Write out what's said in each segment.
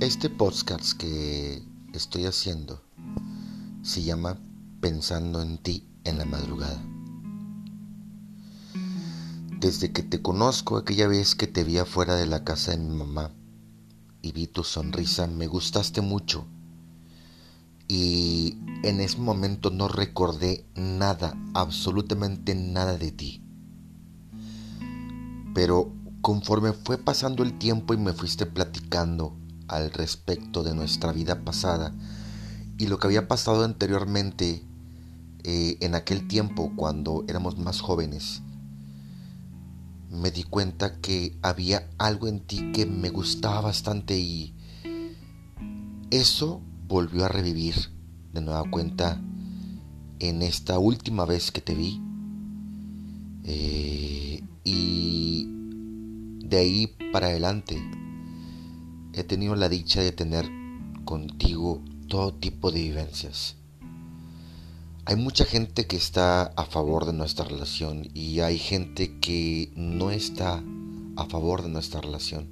Este podcast que estoy haciendo se llama Pensando en ti en la madrugada. Desde que te conozco aquella vez que te vi afuera de la casa de mi mamá y vi tu sonrisa, me gustaste mucho. Y en ese momento no recordé nada, absolutamente nada de ti. Pero conforme fue pasando el tiempo y me fuiste platicando al respecto de nuestra vida pasada y lo que había pasado anteriormente eh, en aquel tiempo cuando éramos más jóvenes, me di cuenta que había algo en ti que me gustaba bastante y eso volvió a revivir de nueva cuenta en esta última vez que te vi. Eh, y de ahí para adelante he tenido la dicha de tener contigo todo tipo de vivencias. Hay mucha gente que está a favor de nuestra relación y hay gente que no está a favor de nuestra relación.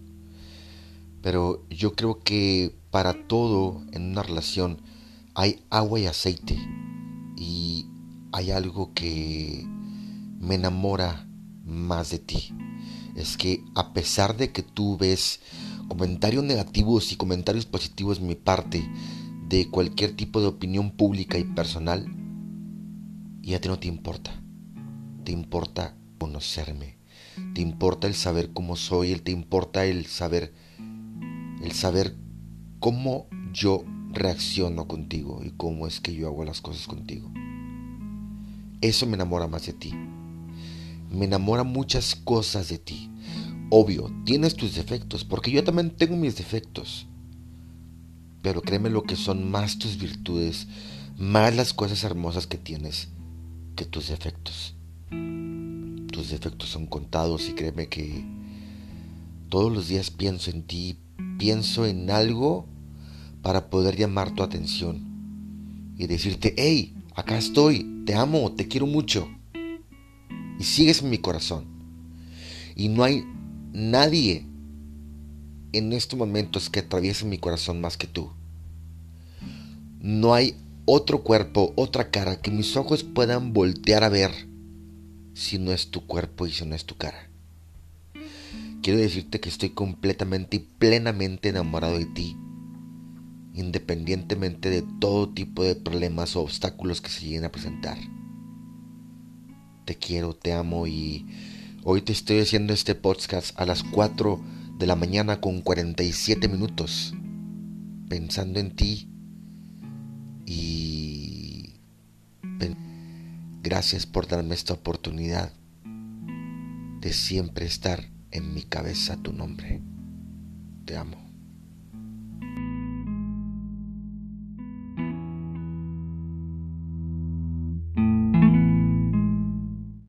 Pero yo creo que para todo en una relación hay agua y aceite y hay algo que me enamora más de ti. Es que a pesar de que tú ves comentarios negativos y comentarios positivos de mi parte de cualquier tipo de opinión pública y personal, y a ti no te importa. Te importa conocerme. Te importa el saber cómo soy, te importa el saber el saber cómo yo reacciono contigo y cómo es que yo hago las cosas contigo. Eso me enamora más de ti. Me enamora muchas cosas de ti. Obvio, tienes tus defectos, porque yo también tengo mis defectos. Pero créeme lo que son más tus virtudes, más las cosas hermosas que tienes que tus defectos. Tus defectos son contados y créeme que todos los días pienso en ti, pienso en algo para poder llamar tu atención y decirte, hey, acá estoy, te amo, te quiero mucho. Y sigues en mi corazón. Y no hay nadie en estos momentos que atraviese mi corazón más que tú. No hay otro cuerpo, otra cara que mis ojos puedan voltear a ver si no es tu cuerpo y si no es tu cara. Quiero decirte que estoy completamente y plenamente enamorado de ti, independientemente de todo tipo de problemas o obstáculos que se lleguen a presentar. Te quiero, te amo y Hoy te estoy haciendo este podcast a las 4 de la mañana con 47 minutos, pensando en ti y gracias por darme esta oportunidad de siempre estar en mi cabeza tu nombre. Te amo.